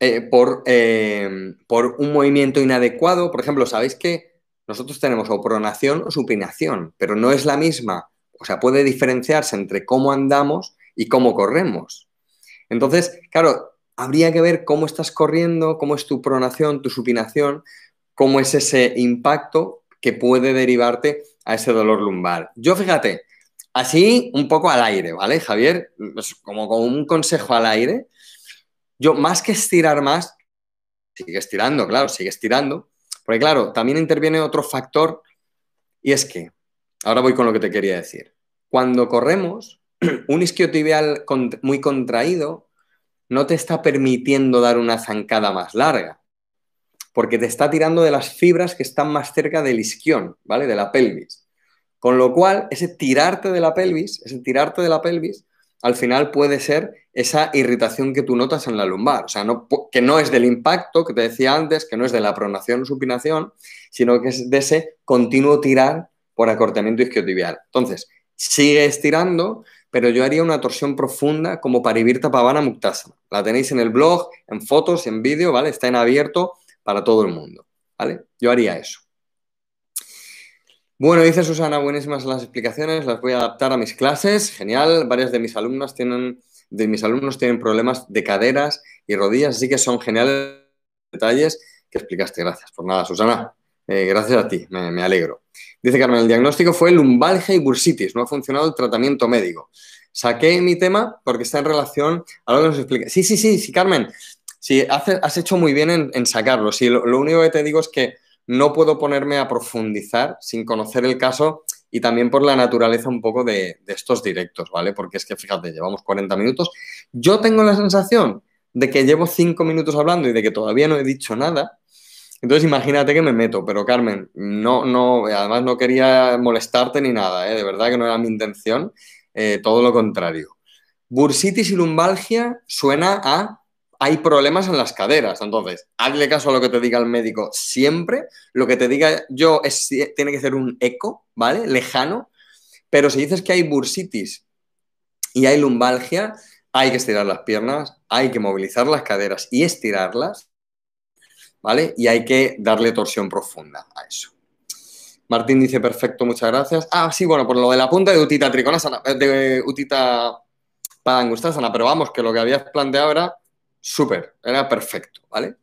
eh, por, eh, por, un movimiento inadecuado. Por ejemplo, sabéis que nosotros tenemos o pronación o supinación, pero no es la misma. O sea, puede diferenciarse entre cómo andamos y cómo corremos. Entonces, claro, habría que ver cómo estás corriendo, cómo es tu pronación, tu supinación, cómo es ese impacto que puede derivarte a ese dolor lumbar. Yo fíjate, Así, un poco al aire, ¿vale, Javier? Pues como, como un consejo al aire. Yo, más que estirar más, Sigues tirando, claro, sigues tirando. Porque claro, también interviene otro factor y es que, ahora voy con lo que te quería decir. Cuando corremos, [CLEARS THROAT] un isquiotibial muy contraído no te está permitiendo dar una zancada más larga, porque te está tirando de las fibras que están más cerca del isquión, ¿vale? De la pelvis. Con lo cual, ese tirarte de la pelvis, ese tirarte de la pelvis, al final puede ser esa irritación que tú notas en la lumbar. O sea, que no es del impacto que te decía antes, que no es de la pronación o supinación, sino que es de ese continuo tirar por acortamiento isquiotibial. Entonces, sigue estirando, pero yo haría una torsión profunda como Parivirta Pavana Muktasana. La tenéis en el blog, en fotos, en vídeo, ¿vale? Está en abierto para todo el mundo, ¿vale? Yo haría eso. Bueno, dice Susana, buenísimas las explicaciones, las voy a adaptar a mis clases, genial. Varias de mis alumnas tienen, de mis alumnos tienen problemas de caderas y rodillas, así que son geniales detalles que explicaste. Gracias. Por nada, Susana. Eh, gracias a ti, me, alegro. Dice Carmen, el diagnóstico fue lumbalgia y bursitis, no ha funcionado el tratamiento médico. Saqué mi tema porque está en relación a lo que nos explica. Sí, sí, sí, sí, Carmen, sí, has hecho muy bien en, sacarlo. Sí, lo, único que te digo es que no puedo ponerme a profundizar sin conocer el caso y también por la naturaleza un poco de, de estos directos, ¿vale? Porque es que, fíjate, llevamos 40 minutos. Yo tengo la sensación de que llevo 5 minutos hablando y de que todavía no he dicho nada, entonces imagínate que me meto, pero Carmen, no, no, además no quería molestarte ni nada, ¿eh? de verdad que no era mi intención, eh, todo lo contrario. Bursitis y lumbalgia suena a hay problemas en las caderas. Entonces, hazle caso a lo que te diga el médico siempre. Lo que te diga yo es, tiene que ser un eco, ¿vale? Lejano. Pero si dices que hay bursitis y hay lumbalgia, hay que estirar las piernas, hay que movilizar las caderas y estirarlas ¿vale? Y hay que darle torsión profunda a eso. Martín dice, perfecto, muchas gracias. Ah, sí, bueno, por lo de la punta de Utita Triconasana, eh, de Utita Padangustasana, pero vamos, que lo que habías planteado era súper, era perfecto, ¿vale?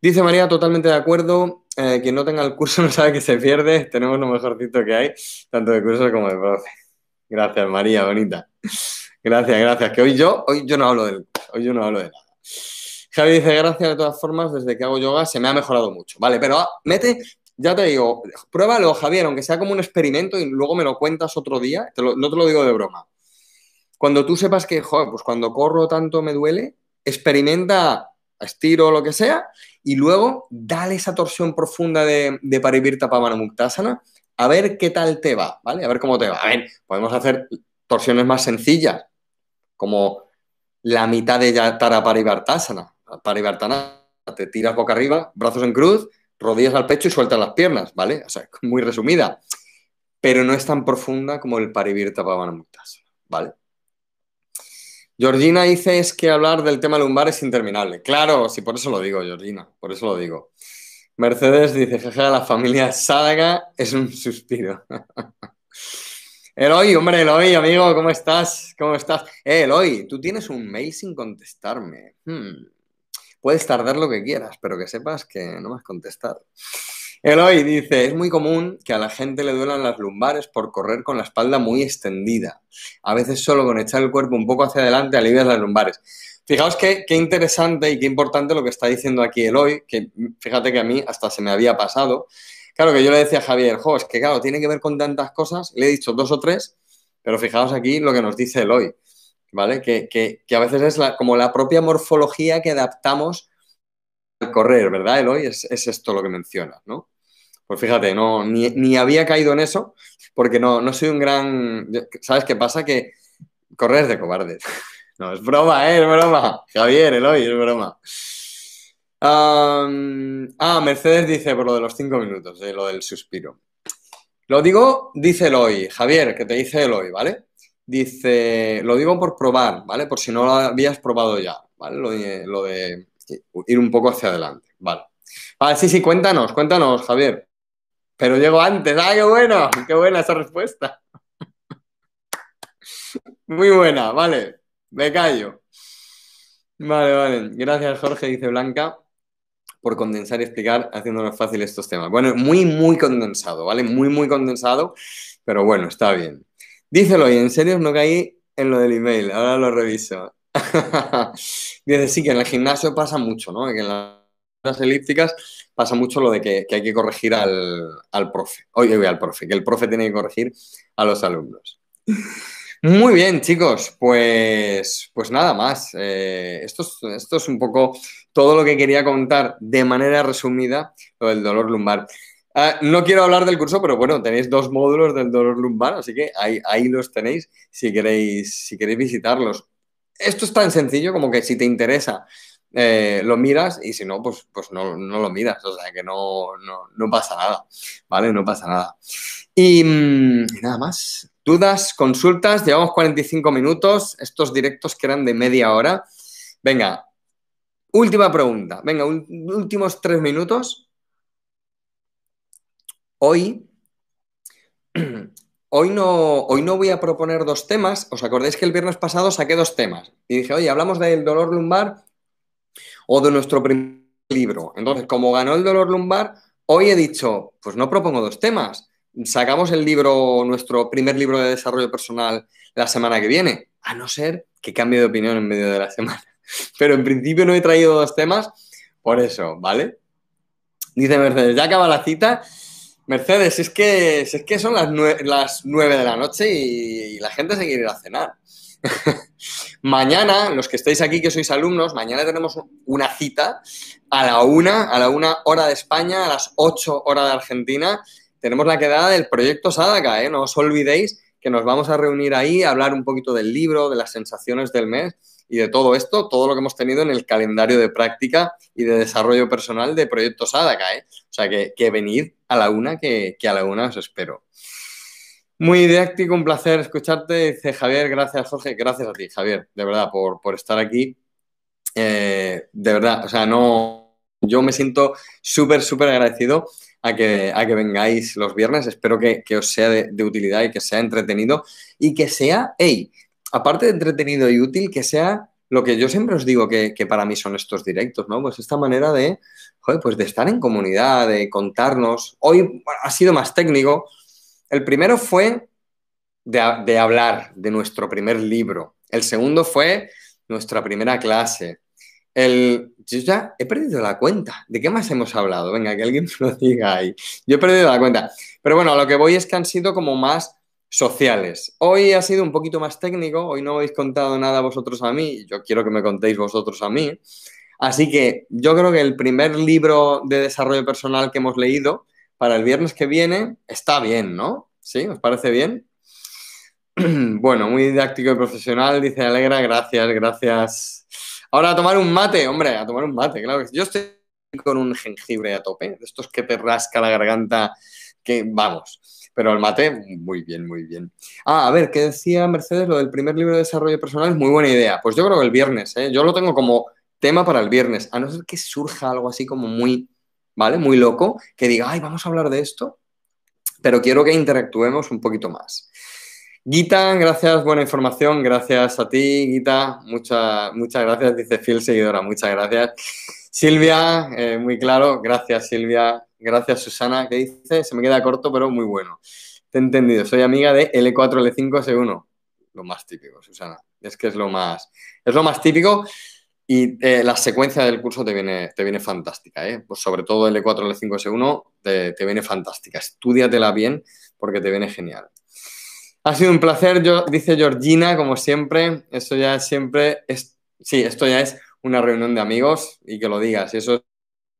Dice María, totalmente de acuerdo. Eh, quien no tenga el curso [LAUGHS] no sabe que se pierde. Tenemos lo mejorcito que hay, tanto de curso como de profe. Gracias, María, bonita. Gracias, gracias. Que hoy yo, hoy yo no hablo del hoy yo no hablo de nada. Javi dice, gracias de todas formas, desde que hago yoga se me ha mejorado mucho. Vale, pero ah, mete, ya te digo, pruébalo, Javier, aunque sea como un experimento y luego me lo cuentas otro día, no te lo digo de broma. Cuando tú sepas que, joder, pues cuando corro tanto me duele, experimenta, estiro o lo que sea, y luego dale esa torsión profunda de, de Parivirta Pavana Muktasana, a ver qué tal te va, ¿vale? A ver cómo te va. A ver, podemos hacer torsiones más sencillas, como la mitad de Yatara Parivartasana, Parivartana, te tiras boca arriba, brazos en cruz, rodillas al pecho y sueltas las piernas, ¿vale? O sea, [LAUGHS] muy resumida. Pero no es tan profunda como el Parivirta Pavana ¿vale? Georgina dice es que hablar del tema lumbar es interminable. Claro, sí, por eso lo digo, Georgina, por eso lo digo. Mercedes dice, jeje, la familia Sádaga es un suspiro. [LAUGHS] Eloy, hombre, Eloy, amigo, ¿cómo estás? ¿Cómo estás? Eh, Eloy, tú tienes un mail sin contestarme. Hmm. Puedes tardar lo que quieras, pero que sepas que no me has contestado. Eloy dice, es muy común que a la gente le duelan las lumbares por correr con la espalda muy extendida. A veces solo con echar el cuerpo un poco hacia adelante alivias las lumbares. Fijaos qué, interesante y qué importante lo que está diciendo aquí Eloy, que fíjate que a mí hasta se me había pasado. Claro que yo le decía a Javier, jo, es que claro, tiene que ver con tantas cosas, le he dicho dos o tres, pero fijaos aquí lo que nos dice Eloy. ¿Vale? Que, a veces es como la propia morfología que adaptamos al correr, ¿verdad, Eloy? Es, es esto lo que mencionas, ¿no? Pues fíjate, no, ni, había caído en eso, porque no, no soy un gran... ¿Sabes qué pasa? Que correr es de cobardes. [LAUGHS] No, es broma, ¿eh? Es broma. Javier, Eloy, es broma. ah, Mercedes dice por lo de los cinco minutos, de lo del suspiro. Lo digo, dice Eloy. Javier, que te dice Eloy, ¿vale? Dice, lo digo por probar, ¿vale? Por si no lo habías probado ya, ¿vale? Lo de, ir un poco hacia adelante, ¿vale? Vale, sí, sí, cuéntanos, cuéntanos, Javier. Pero llego antes, ¡ah, qué bueno! [LAUGHS] ¡Qué buena esa respuesta! [LAUGHS] Muy buena, vale, me callo. Vale, vale. Gracias, Jorge, dice Blanca, por condensar y explicar, haciéndonos fácil estos temas. Bueno, muy, muy condensado, ¿vale? Muy, muy condensado, pero bueno, está bien. Dícelo, y en serio no caí en lo del email, ahora lo reviso. [LAUGHS] Dice, sí, que en el gimnasio pasa mucho, ¿no? Que en la las elípticas pasa mucho lo de que, hay que corregir al, al profe. Oye, al profe, que el profe tiene que corregir a los alumnos. Muy bien, chicos, pues, pues nada más. Eh, esto, es, esto es un poco todo lo que quería contar de manera resumida, lo del dolor lumbar. Ah, no quiero hablar del curso, pero bueno, tenéis dos módulos del dolor lumbar, así que ahí, los tenéis si queréis, si queréis visitarlos. Esto es tan sencillo como que si te interesa eh, lo miras y si no, pues, pues no, lo miras, o sea que no, no, pasa nada, ¿vale? No pasa nada. Y, mm, nada más. Dudas, consultas, llevamos 45 minutos, estos directos que eran de media hora. Venga, última pregunta, venga, últimos tres minutos. Hoy, [CLEARS THROAT] hoy no, hoy no voy a proponer dos temas. ¿Os acordáis que el viernes pasado saqué dos temas? Y dije, oye, hablamos del dolor lumbar o de nuestro primer libro. Entonces, como ganó el dolor lumbar, hoy he dicho, pues no propongo dos temas. Sacamos el libro, nuestro primer libro de desarrollo personal la semana que viene, a no ser que cambie de opinión en medio de la semana. [LAUGHS] Pero en principio no he traído dos temas por eso, ¿vale? Dice Mercedes, ya acaba la cita. Mercedes, es que, es que son las nueve, de la noche y, la gente se quiere ir a cenar. [LAUGHS] mañana, los que estáis aquí que sois alumnos, mañana tenemos una cita a la una, a la una hora de España, a las ocho horas de Argentina. Tenemos la quedada del proyecto Sadaka, ¿eh? No os olvidéis que nos vamos a reunir ahí a hablar un poquito del libro, de las sensaciones del mes y de todo esto, todo lo que hemos tenido en el calendario de práctica y de desarrollo personal de Proyecto Sadaka, ¿eh? O sea, que, venid a la una, que, que a la una os espero. Muy didáctico, un placer escucharte. Dice Javier, gracias Jorge, gracias a ti, Javier, de verdad, por, estar aquí. Eh, de verdad, o sea, no, yo me siento súper, súper agradecido a que, a que vengáis los viernes. Espero que, os sea de, utilidad y que sea entretenido y que sea, hey, aparte de entretenido y útil, que sea lo que yo siempre os digo que, para mí son estos directos, ¿no? Pues esta manera de, joder, pues de estar en comunidad, de contarnos. Hoy ha sido más técnico, el primero fue de, hablar de nuestro primer libro. El segundo fue nuestra primera clase. El, yo ya he perdido la cuenta. ¿De qué más hemos hablado? Venga, que alguien [LAUGHS] me lo diga ahí. Yo he perdido la cuenta. Pero bueno, a lo que voy es que han sido como más sociales. Hoy ha sido un poquito más técnico. Hoy no habéis contado nada vosotros a mí. Yo quiero que me contéis vosotros a mí. Así que yo creo que el primer libro de desarrollo personal que hemos leído para el viernes que viene está bien, ¿no? ¿Sí? ¿Os parece bien? [CLEARS THROAT] Bueno, muy didáctico y profesional, dice Alegra, gracias, gracias. Ahora a tomar un mate, hombre, a tomar un mate, claro. Yo estoy con un jengibre a tope, de estos que te rasca la garganta, que vamos. Pero el mate, muy bien, muy bien. Ah, a ver, ¿qué decía Mercedes? Lo del primer libro de desarrollo personal es muy buena idea. Pues yo creo que el viernes, ¿eh? Yo lo tengo como tema para el viernes, a no ser que surja algo así como muy ¿vale? Muy loco, que diga, ay, vamos a hablar de esto, pero quiero que interactuemos un poquito más. Gita, gracias, buena información, gracias a ti, Gita, muchas muchas gracias, dice Phil, seguidora, muchas gracias. Silvia, eh, muy claro, gracias Silvia, gracias Susana, ¿qué dice? Se me queda corto, pero muy bueno. Te he entendido, soy amiga de L4, L5, S1. Lo más típico, Susana, es que es lo más, es lo más típico. Y eh, la secuencia del curso te viene, te viene fantástica, ¿eh? Pues sobre todo el E4, L5, S1 te, te viene fantástica. Estúdiatela bien porque te viene genial. Ha sido un placer, yo, dice Georgina, como siempre. Esto ya es siempre, es, sí, esto ya es una reunión de amigos y que lo digas. Eso,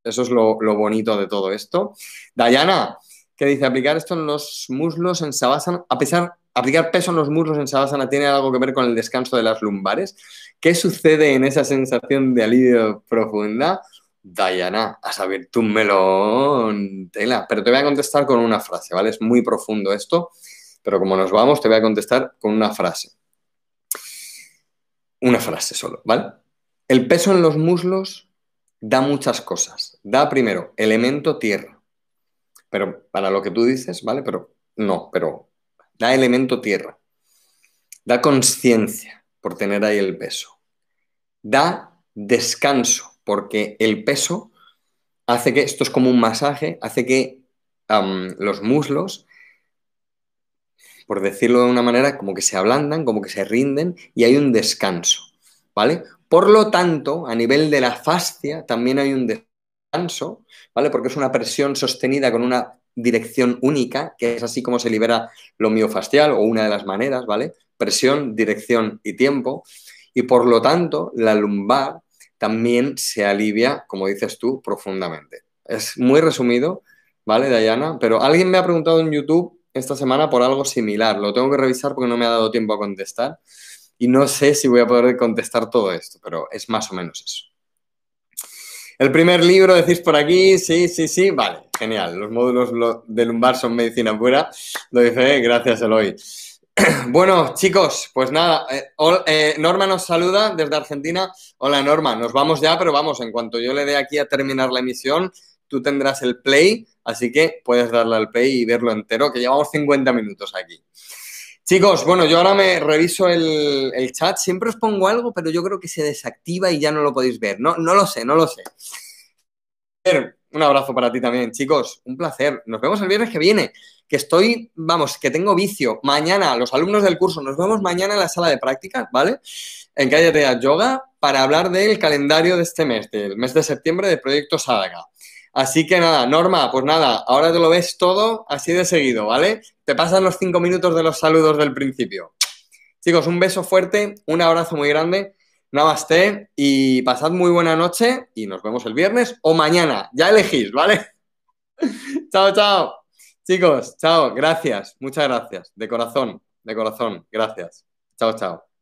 eso es lo, bonito de todo esto. Dayana, que dice, aplicar esto en los muslos en Savasana, a pesar, aplicar peso en los muslos en Savasana tiene algo que ver con el descanso de las lumbares. ¿Qué sucede en esa sensación de alivio profunda? Dayana, a saber tu melón, tela. Pero te voy a contestar con una frase, ¿vale? Es muy profundo esto, pero como nos vamos, te voy a contestar con una frase. Una frase solo, ¿vale? El peso en los muslos da muchas cosas. Da primero elemento tierra. Pero para lo que tú dices, ¿vale? Pero no, pero da elemento tierra. Da conciencia por tener ahí el peso da descanso, porque el peso hace que, esto es como un masaje, hace que los muslos, por decirlo de una manera, como que se ablandan, como que se rinden y hay un descanso, ¿vale? Por lo tanto, a nivel de la fascia también hay un descanso. ¿vale? Porque es una presión sostenida con una dirección única, que es así como se libera lo miofascial o una de las maneras, ¿vale? Presión, dirección y tiempo. Y por lo tanto, la lumbar también se alivia, como dices tú, profundamente. Es muy resumido, ¿vale, Dayana? Pero alguien me ha preguntado en YouTube esta semana por algo similar. Lo tengo que revisar porque no me ha dado tiempo a contestar. Y no sé si voy a poder contestar todo esto, pero es más o menos eso. El primer libro, decís por aquí, sí, sí, sí, vale, genial. Los módulos de lumbar son medicina pura. Lo dice, gracias, Eloy. [CLEARS THROAT] Bueno, chicos, pues nada, eh, eh, Norma nos saluda desde Argentina. Hola, Norma, nos vamos ya, pero vamos, en cuanto yo le dé aquí a terminar la emisión, tú tendrás el play, así que puedes darle al play y verlo entero, que llevamos 50 minutos aquí. Chicos, bueno, yo ahora me reviso el, chat. Siempre os pongo algo, pero yo creo que se desactiva y ya no lo podéis ver. No, no lo sé, no lo sé. Un abrazo para ti también, chicos. Un placer. Nos vemos el viernes que viene. Que estoy, vamos, que tengo vicio. Mañana, los alumnos del curso, nos vemos mañana en la sala de prácticas, ¿vale? En Cállate a Yoga para hablar del calendario de este mes, del mes de septiembre de Proyecto Sádaga. Así que nada, Norma, pues nada, ahora te lo ves todo así de seguido, ¿vale? Te pasan los cinco minutos de los saludos del principio. Chicos, un beso fuerte, un abrazo muy grande, namaste y pasad muy buena noche y nos vemos el viernes o mañana, ya elegís, ¿vale? [LAUGHS] chao, chao. Chicos, chao, gracias, muchas gracias, de corazón, de corazón, gracias. Chao, chao.